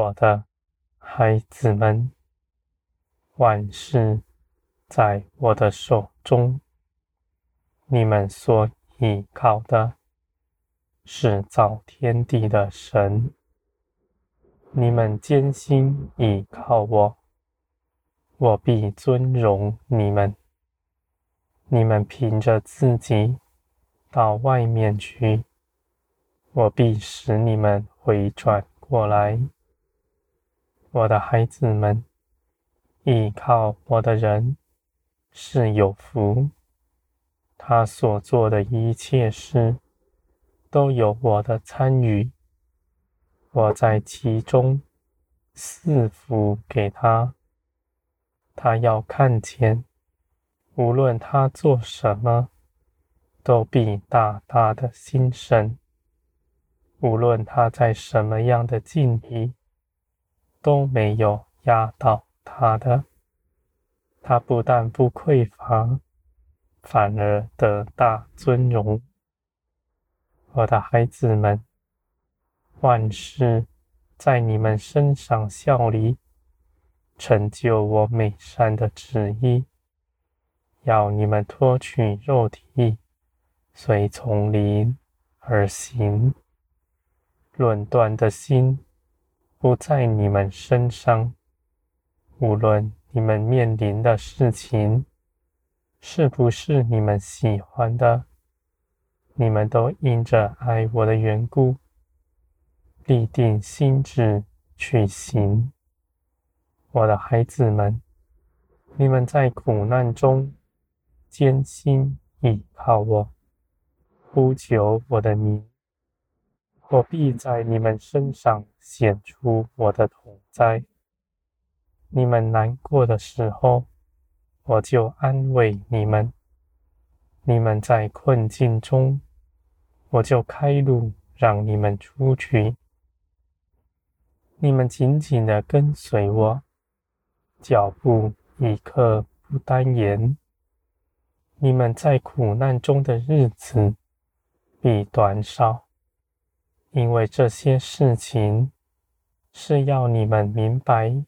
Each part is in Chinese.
我的孩子们，万事在我的手中。你们所依靠的是造天地的神。你们艰辛依靠我，我必尊荣你们。你们凭着自己到外面去，我必使你们回转过来。我的孩子们，依靠我的人是有福，他所做的一切事都有我的参与，我在其中赐福给他，他要看见。无论他做什么，都必大大的兴盛；无论他在什么样的境地，都没有压倒他的。他不但不匮乏，反而得大尊荣。我的孩子们，万事在你们身上效力，成就我美善的旨意。要你们脱去肉体，随从灵而行。论断的心不在你们身上。无论你们面临的事情是不是你们喜欢的，你们都因着爱我的缘故，立定心志去行。我的孩子们，你们在苦难中。艰辛倚靠我，呼求我的名，我必在你们身上显出我的同在。你们难过的时候，我就安慰你们；你们在困境中，我就开路让你们出去。你们紧紧地跟随我，脚步一刻不耽延。你们在苦难中的日子必短少，因为这些事情是要你们明白，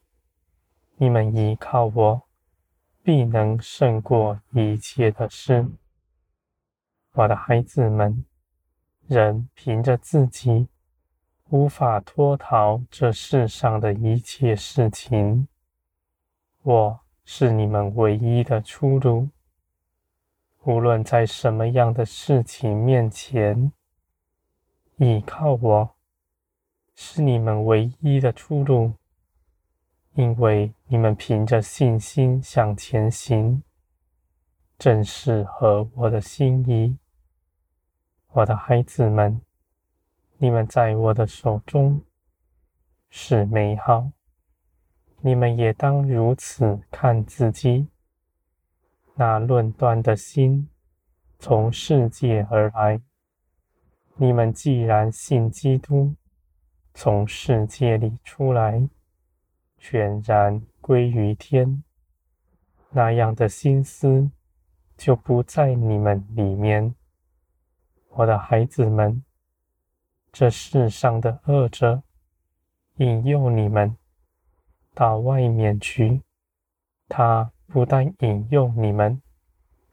你们依靠我，必能胜过一切的事。我的孩子们，人凭着自己无法脱逃这世上的一切事情，我是你们唯一的出路。无论在什么样的事情面前，倚靠我是你们唯一的出路，因为你们凭着信心向前行，正是合我的心意。我的孩子们，你们在我的手中是美好，你们也当如此看自己。那论断的心从世界而来，你们既然信基督，从世界里出来，全然归于天，那样的心思就不在你们里面。我的孩子们，这世上的恶者引诱你们到外面去，他。不但引诱你们，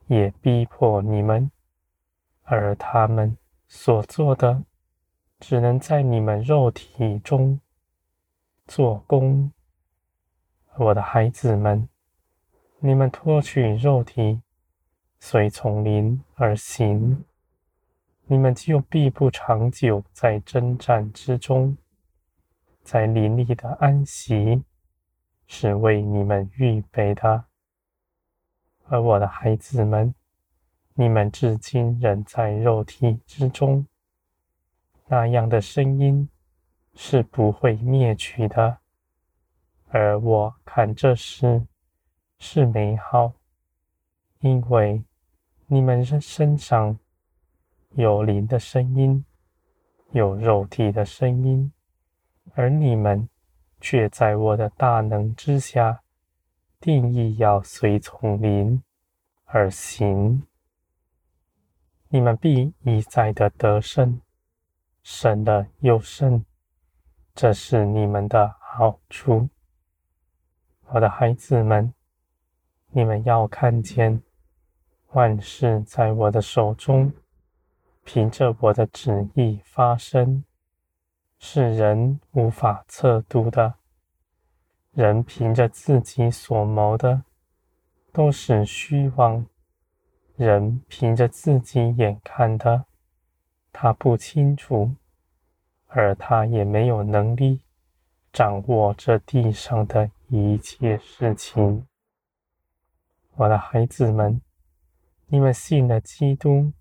也逼迫你们，而他们所做的，只能在你们肉体中做工。我的孩子们，你们脱去肉体，随从灵而行，你们就必不长久在征战之中，在林里的安息是为你们预备的。而我的孩子们，你们至今仍在肉体之中，那样的声音是不会灭去的。而我看这事是美好，因为你们身身上有灵的声音，有肉体的声音，而你们却在我的大能之下。定义要随从灵而行，你们必一再的得胜，胜了又胜，这是你们的好处。我的孩子们，你们要看见万事在我的手中，凭着我的旨意发生，是人无法测度的。人凭着自己所谋的，都是虚妄；人凭着自己眼看的，他不清楚，而他也没有能力掌握这地上的一切事情。我的孩子们，你们信了基督，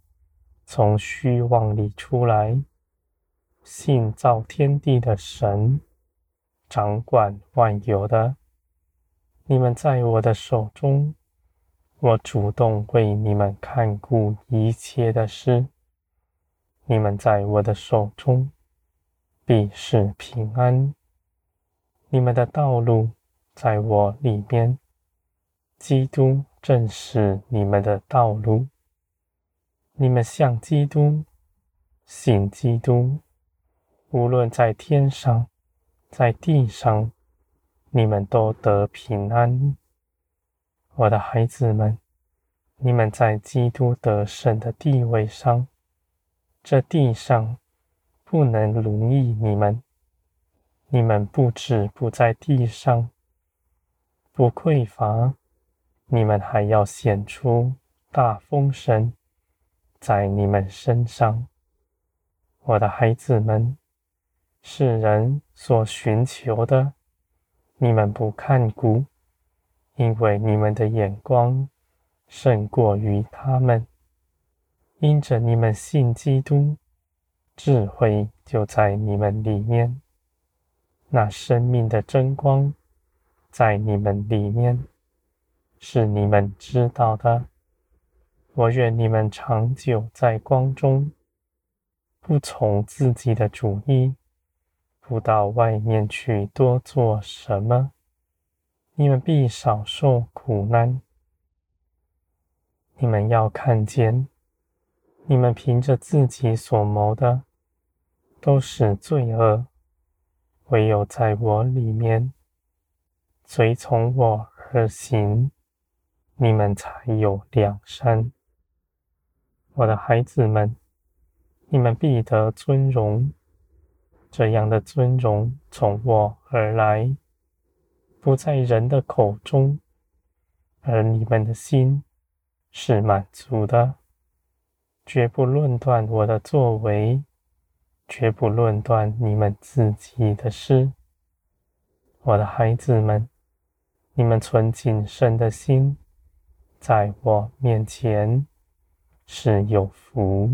从虚妄里出来，信造天地的神。掌管万有的，你们在我的手中，我主动为你们看顾一切的事。你们在我的手中，必是平安。你们的道路在我里面，基督正是你们的道路。你们向基督，信基督，无论在天上。在地上，你们都得平安。我的孩子们，你们在基督得胜的地位上，这地上不能奴役你们。你们不止不在地上不匮乏，你们还要显出大丰盛在你们身上。我的孩子们。世人所寻求的，你们不看顾，因为你们的眼光胜过于他们。因着你们信基督，智慧就在你们里面，那生命的真光在你们里面，是你们知道的。我愿你们长久在光中，不从自己的主意。不到外面去多做什么，你们必少受苦难。你们要看见，你们凭着自己所谋的，都是罪恶；唯有在我里面，随从我而行，你们才有良善。我的孩子们，你们必得尊荣。这样的尊荣从我而来，不在人的口中，而你们的心是满足的，绝不论断我的作为，绝不论断你们自己的事。我的孩子们，你们存谨慎的心，在我面前是有福。